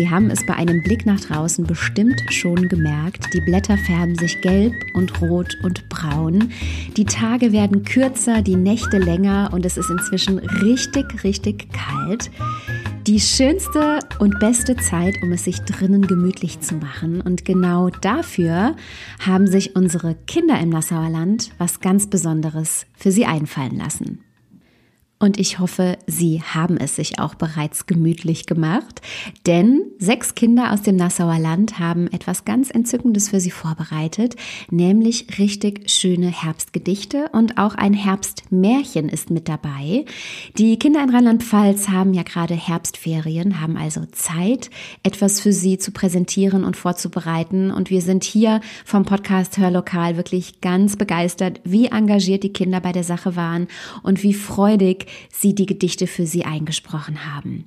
Sie haben es bei einem Blick nach draußen bestimmt schon gemerkt. Die Blätter färben sich gelb und rot und braun. Die Tage werden kürzer, die Nächte länger und es ist inzwischen richtig, richtig kalt. Die schönste und beste Zeit, um es sich drinnen gemütlich zu machen. Und genau dafür haben sich unsere Kinder im Nassauer Land was ganz Besonderes für sie einfallen lassen. Und ich hoffe, Sie haben es sich auch bereits gemütlich gemacht, denn sechs Kinder aus dem Nassauer Land haben etwas ganz Entzückendes für Sie vorbereitet, nämlich richtig schöne Herbstgedichte und auch ein Herbstmärchen ist mit dabei. Die Kinder in Rheinland-Pfalz haben ja gerade Herbstferien, haben also Zeit, etwas für Sie zu präsentieren und vorzubereiten. Und wir sind hier vom Podcast Hörlokal wirklich ganz begeistert, wie engagiert die Kinder bei der Sache waren und wie freudig sie die Gedichte für sie eingesprochen haben.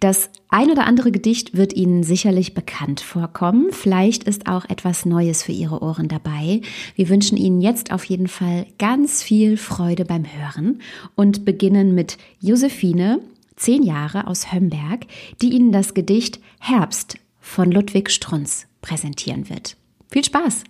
Das ein oder andere Gedicht wird Ihnen sicherlich bekannt vorkommen. Vielleicht ist auch etwas Neues für Ihre Ohren dabei. Wir wünschen Ihnen jetzt auf jeden Fall ganz viel Freude beim Hören und beginnen mit Josephine, zehn Jahre aus Hömberg, die Ihnen das Gedicht Herbst von Ludwig Strunz präsentieren wird. Viel Spaß!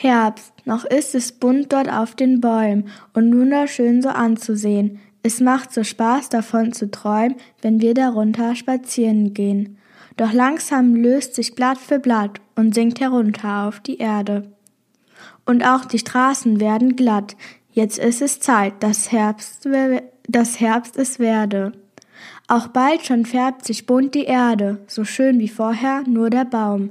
Herbst, noch ist es bunt dort auf den Bäumen und wunderschön so anzusehen. Es macht so Spaß davon zu träumen, wenn wir darunter spazieren gehen. Doch langsam löst sich Blatt für Blatt und sinkt herunter auf die Erde. Und auch die Straßen werden glatt. Jetzt ist es Zeit, dass Herbst, dass Herbst es werde. Auch bald schon färbt sich bunt die Erde, so schön wie vorher nur der Baum.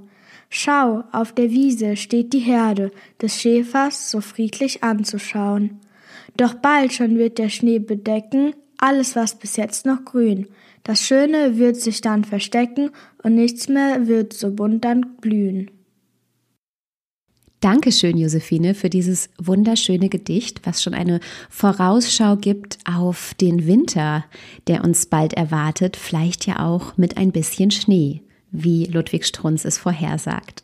Schau, auf der Wiese steht die Herde des Schäfers so friedlich anzuschauen. Doch bald schon wird der Schnee bedecken alles, was bis jetzt noch grün. Das Schöne wird sich dann verstecken und nichts mehr wird so bunt dann blühen. Dankeschön, Josephine, für dieses wunderschöne Gedicht, was schon eine Vorausschau gibt auf den Winter, der uns bald erwartet, vielleicht ja auch mit ein bisschen Schnee wie Ludwig Strunz es vorhersagt.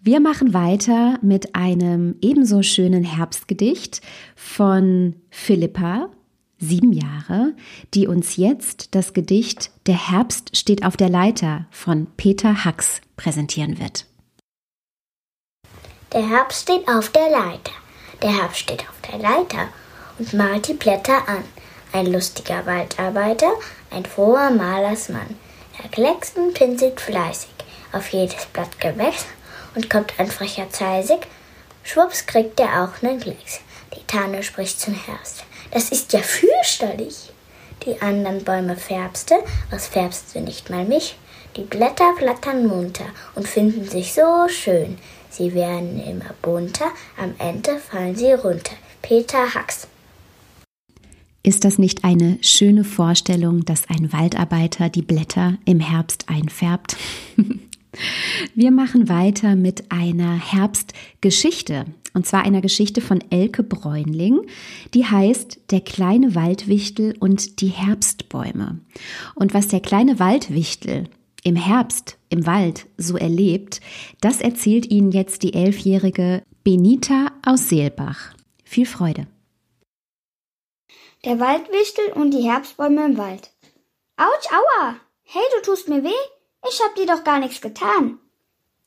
Wir machen weiter mit einem ebenso schönen Herbstgedicht von Philippa, sieben Jahre, die uns jetzt das Gedicht Der Herbst steht auf der Leiter von Peter Hacks präsentieren wird. Der Herbst steht auf der Leiter. Der Herbst steht auf der Leiter und malt die Blätter an. Ein lustiger Waldarbeiter, ein froher Malersmann. Er kleckst und pinselt fleißig auf jedes Blatt Gewächs und kommt ein frecher Zeisig. Schwupps kriegt er auch nen Klecks. Die Tanne spricht zum Herbst. Das ist ja fürchterlich. Die anderen Bäume färbste, was färbst du nicht mal mich? Die Blätter flattern munter und finden sich so schön. Sie werden immer bunter, am Ende fallen sie runter. Peter Hacks. Ist das nicht eine schöne Vorstellung, dass ein Waldarbeiter die Blätter im Herbst einfärbt? Wir machen weiter mit einer Herbstgeschichte. Und zwar einer Geschichte von Elke Bräunling, die heißt Der kleine Waldwichtel und die Herbstbäume. Und was der kleine Waldwichtel im Herbst im Wald so erlebt, das erzählt Ihnen jetzt die elfjährige Benita aus Seelbach. Viel Freude. Der Waldwichtel und die Herbstbäume im Wald. Autsch, aua! Hey, du tust mir weh? Ich hab dir doch gar nichts getan.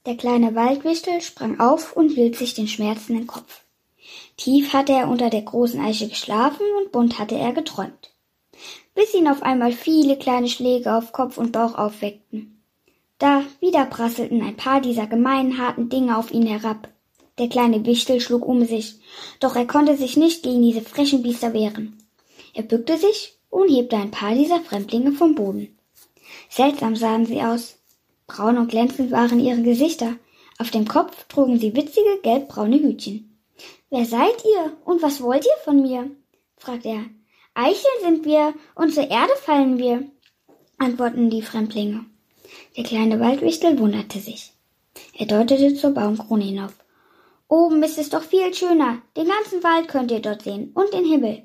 Der kleine Waldwichtel sprang auf und hielt sich den schmerzenden Kopf. Tief hatte er unter der großen Eiche geschlafen und bunt hatte er geträumt. Bis ihn auf einmal viele kleine Schläge auf Kopf und Bauch aufweckten. Da wieder prasselten ein paar dieser gemeinen harten Dinge auf ihn herab. Der kleine Wichtel schlug um sich, doch er konnte sich nicht gegen diese frechen Biester wehren. Er bückte sich und hebte ein paar dieser Fremdlinge vom Boden. Seltsam sahen sie aus. Braun und glänzend waren ihre Gesichter. Auf dem Kopf trugen sie witzige gelbbraune Hütchen. Wer seid ihr und was wollt ihr von mir? fragte er. Eicheln sind wir und zur Erde fallen wir, antworteten die Fremdlinge. Der kleine Waldwichtel wunderte sich. Er deutete zur Baumkrone hinauf. Oben ist es doch viel schöner. Den ganzen Wald könnt ihr dort sehen und den Himmel.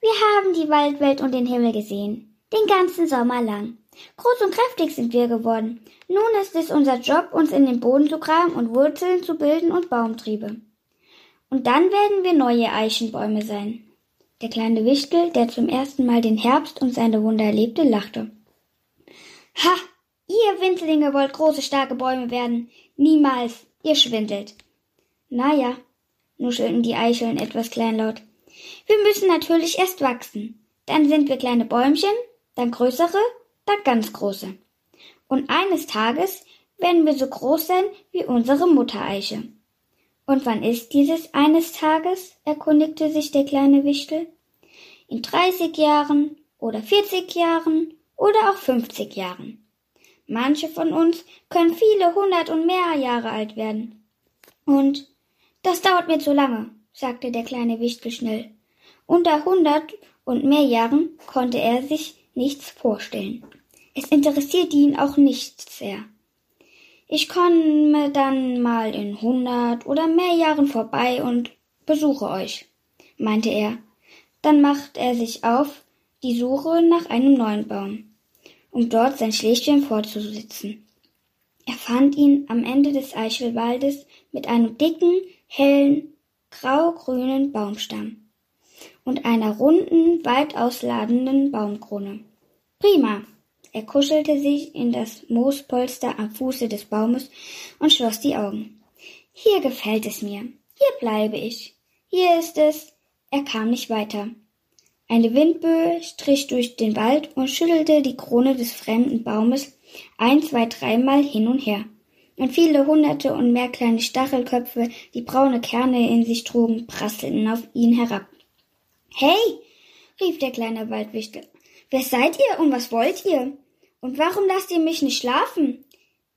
Wir haben die Waldwelt und den Himmel gesehen. Den ganzen Sommer lang. Groß und kräftig sind wir geworden. Nun ist es unser Job, uns in den Boden zu graben und Wurzeln zu bilden und Baumtriebe. Und dann werden wir neue Eichenbäume sein. Der kleine Wichtel, der zum ersten Mal den Herbst und seine Wunder erlebte, lachte. Ha! Ihr Winzlinge wollt große, starke Bäume werden. Niemals. Ihr schwindelt. Na ja, nuschelten die Eicheln etwas kleinlaut. Wir müssen natürlich erst wachsen. Dann sind wir kleine Bäumchen, dann größere, dann ganz große. Und eines Tages werden wir so groß sein wie unsere Muttereiche. Und wann ist dieses eines Tages? erkundigte sich der kleine Wichtel. In dreißig Jahren oder vierzig Jahren oder auch fünfzig Jahren. Manche von uns können viele hundert und mehr Jahre alt werden. Und das dauert mir zu lange, sagte der kleine Wichtel schnell. Unter hundert und mehr Jahren konnte er sich nichts vorstellen. Es interessierte ihn auch nicht sehr. Ich komme dann mal in hundert oder mehr Jahren vorbei und besuche euch, meinte er. Dann macht er sich auf die Suche nach einem neuen Baum, um dort sein Schläfchen vorzusitzen. Er fand ihn am Ende des Eichelwaldes mit einem dicken, hellen, grau-grünen Baumstamm und einer runden, weit ausladenden Baumkrone. Prima, er kuschelte sich in das Moospolster am Fuße des Baumes und schloss die Augen. Hier gefällt es mir. Hier bleibe ich. Hier ist es. Er kam nicht weiter. Eine Windböe strich durch den Wald und schüttelte die Krone des fremden Baumes ein, zwei, dreimal hin und her. Und viele hunderte und mehr kleine Stachelköpfe, die braune Kerne in sich trugen, prasselten auf ihn herab. Hey! rief der kleine Waldwichtel. Wer seid ihr und was wollt ihr? Und warum lasst ihr mich nicht schlafen?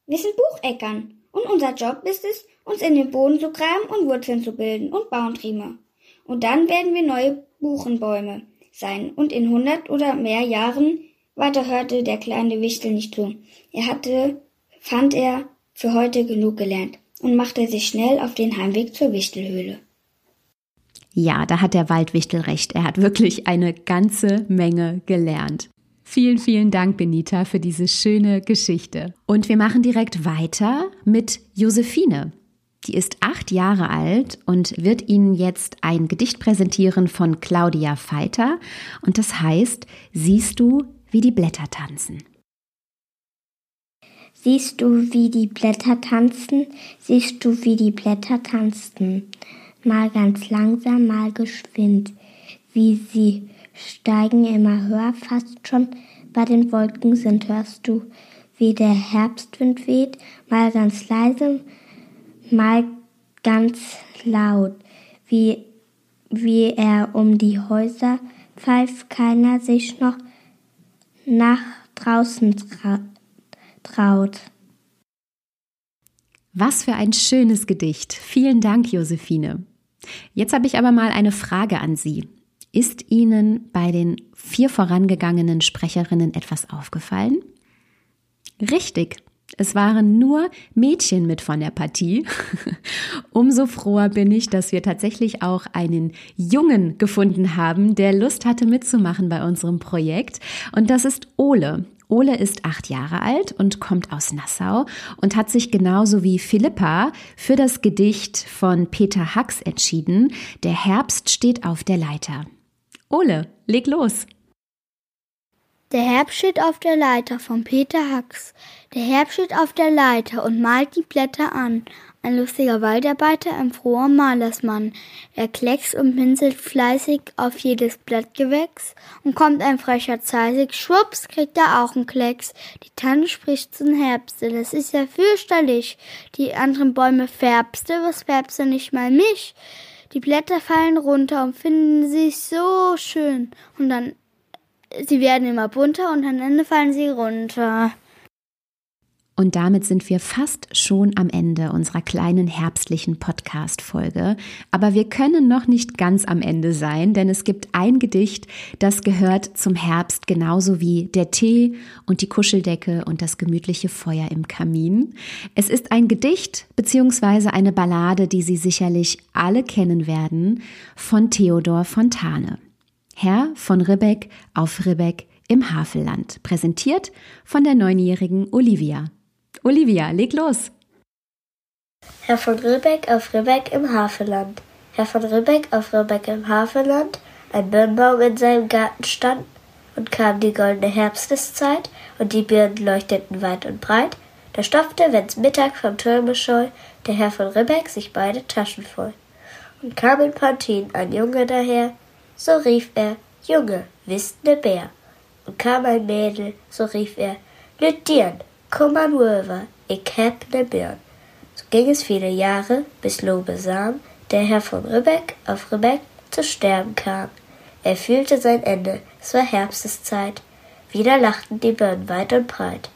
Wir sind Bucheckern und unser Job ist es, uns in den Boden zu graben und Wurzeln zu bilden und Baumtriebe. Und dann werden wir neue Buchenbäume sein und in hundert oder mehr Jahren weiter hörte der kleine Wichtel nicht zu. Er hatte, fand er, für heute genug gelernt und machte sich schnell auf den Heimweg zur Wichtelhöhle. Ja, da hat der Waldwichtel recht. Er hat wirklich eine ganze Menge gelernt. Vielen, vielen Dank, Benita, für diese schöne Geschichte. Und wir machen direkt weiter mit Josephine. Die ist acht Jahre alt und wird Ihnen jetzt ein Gedicht präsentieren von Claudia Feiter. Und das heißt, siehst du, wie die Blätter tanzen. Siehst du, wie die Blätter tanzen? Siehst du, wie die Blätter tanzen? mal ganz langsam, mal geschwind, wie sie steigen immer höher, fast schon bei den Wolken sind, hörst du, wie der Herbstwind weht, mal ganz leise, mal ganz laut, wie, wie er um die Häuser pfeift, keiner sich noch nach draußen tra traut. Was für ein schönes Gedicht. Vielen Dank, Josephine. Jetzt habe ich aber mal eine Frage an Sie. Ist Ihnen bei den vier vorangegangenen Sprecherinnen etwas aufgefallen? Richtig. Es waren nur Mädchen mit von der Partie. Umso froher bin ich, dass wir tatsächlich auch einen Jungen gefunden haben, der Lust hatte mitzumachen bei unserem Projekt. Und das ist Ole. Ole ist acht Jahre alt und kommt aus Nassau und hat sich genauso wie Philippa für das Gedicht von Peter Hacks entschieden. Der Herbst steht auf der Leiter. Ole, leg los. Der Herbst steht auf der Leiter von Peter Hacks. Der Herbst steht auf der Leiter und malt die Blätter an. Ein lustiger Waldarbeiter, ein froher Malersmann. Er kleckst und pinselt fleißig auf jedes Blattgewächs und kommt ein frecher Zeisig, schwupps, kriegt er auch einen Klecks. Die Tanne spricht zum Herbste, das ist ja fürchterlich. Die anderen Bäume färbste, was färbste nicht mal mich? Die Blätter fallen runter und finden sich so schön. Und dann, sie werden immer bunter und am Ende fallen sie runter. Und damit sind wir fast schon am Ende unserer kleinen herbstlichen Podcast-Folge. Aber wir können noch nicht ganz am Ende sein, denn es gibt ein Gedicht, das gehört zum Herbst genauso wie der Tee und die Kuscheldecke und das gemütliche Feuer im Kamin. Es ist ein Gedicht beziehungsweise eine Ballade, die Sie sicherlich alle kennen werden, von Theodor Fontane. Herr von Ribbeck auf Ribbeck im Havelland, präsentiert von der neunjährigen Olivia. Olivia, leg los. Herr von Ribbeck auf Ribbeck im Havelland. Herr von Ribbeck auf Ribbeck im Havelland, ein Birnbaum in seinem Garten stand, und kam die goldene Herbsteszeit, und die Birnen leuchteten weit und breit, da stopfte, wenn's Mittag vom Türme scholl, der Herr von Ribbeck sich beide Taschen voll. Und kam in Pantin ein Junge daher, so rief er, Junge, wisst ne Bär und kam ein Mädel, so rief er, Lüttieren, komm an rüber, ich heb ne Birn. So ging es viele Jahre, bis Lobesam, der Herr von Ribbeck auf Ribbeck zu sterben kam. Er fühlte sein Ende, es war Herbsteszeit. Wieder lachten die Birnen weit und breit.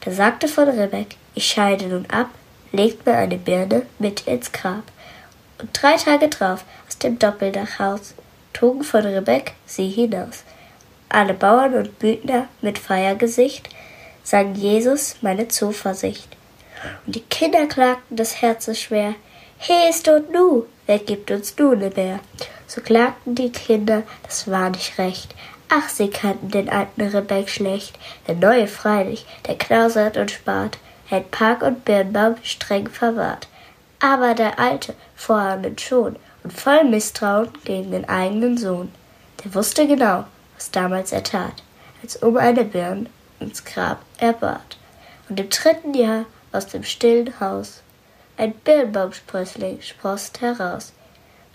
Da sagte von Ribbeck, ich scheide nun ab, legt mir eine Birne mit ins Grab. Und drei Tage drauf, aus dem Doppeldachhaus, trugen von Ribbeck sie hinaus. Alle Bauern und Bündner mit Feiergesicht sang Jesus meine Zuversicht. Und die Kinder klagten des Herzens schwer, He ist und nu, wer gibt uns nu ne Bär? So klagten die Kinder, das war nicht recht. Ach, sie kannten den alten Rebek schlecht. Der neue freilich, der knausert und spart, hält Park und Birnbaum streng verwahrt. Aber der alte, vorahnend schon und voll Misstrauen gegen den eigenen Sohn, der wusste genau, was damals er tat, als um eine Birn ins Grab er bat. Und im dritten Jahr aus dem stillen Haus ein Birnbaumsprössling sproßt heraus.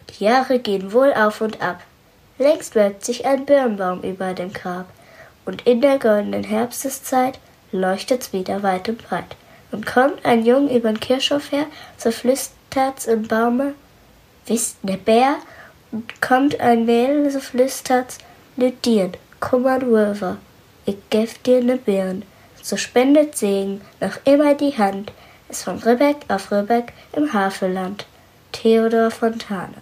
Die Jahre gehen wohl auf und ab. Längst wölbt sich ein Birnbaum über dem Grab. Und in der goldenen Herbsteszeit leuchtet's wieder weit und breit. Und kommt ein Jung übern Kirchhof her, so flüstert's im Baume, wisst ne Bär? Und kommt ein Mädel, so flüstert's, Lüdieren, Kummer River, ich geb dir ne Birn, so spendet Segen noch immer die Hand, ist von Ribbeck auf Ribbeck im Havelland. Theodor Fontane.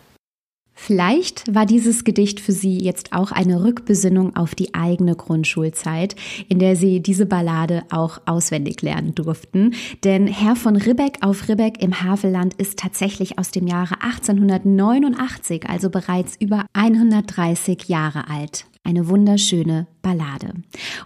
Vielleicht war dieses Gedicht für Sie jetzt auch eine Rückbesinnung auf die eigene Grundschulzeit, in der Sie diese Ballade auch auswendig lernen durften. Denn Herr von Ribbeck auf Ribbeck im Havelland ist tatsächlich aus dem Jahre 1889, also bereits über 130 Jahre alt. Eine wunderschöne Ballade.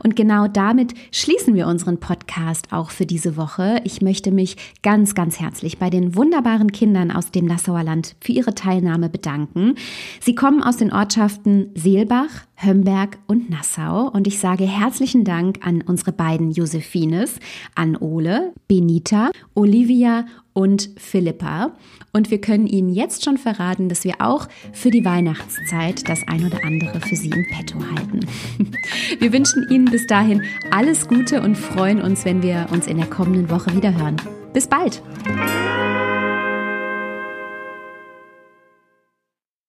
Und genau damit schließen wir unseren Podcast auch für diese Woche. Ich möchte mich ganz, ganz herzlich bei den wunderbaren Kindern aus dem Nassauer Land für ihre Teilnahme bedanken. Sie kommen aus den Ortschaften Seelbach, Hömberg und Nassau. Und ich sage herzlichen Dank an unsere beiden Josephines, an Ole, Benita, Olivia und Philippa. Und wir können Ihnen jetzt schon verraten, dass wir auch für die Weihnachtszeit das ein oder andere für Sie im Petto halten. Wir wünschen Ihnen bis dahin alles Gute und freuen uns, wenn wir uns in der kommenden Woche wieder hören. Bis bald!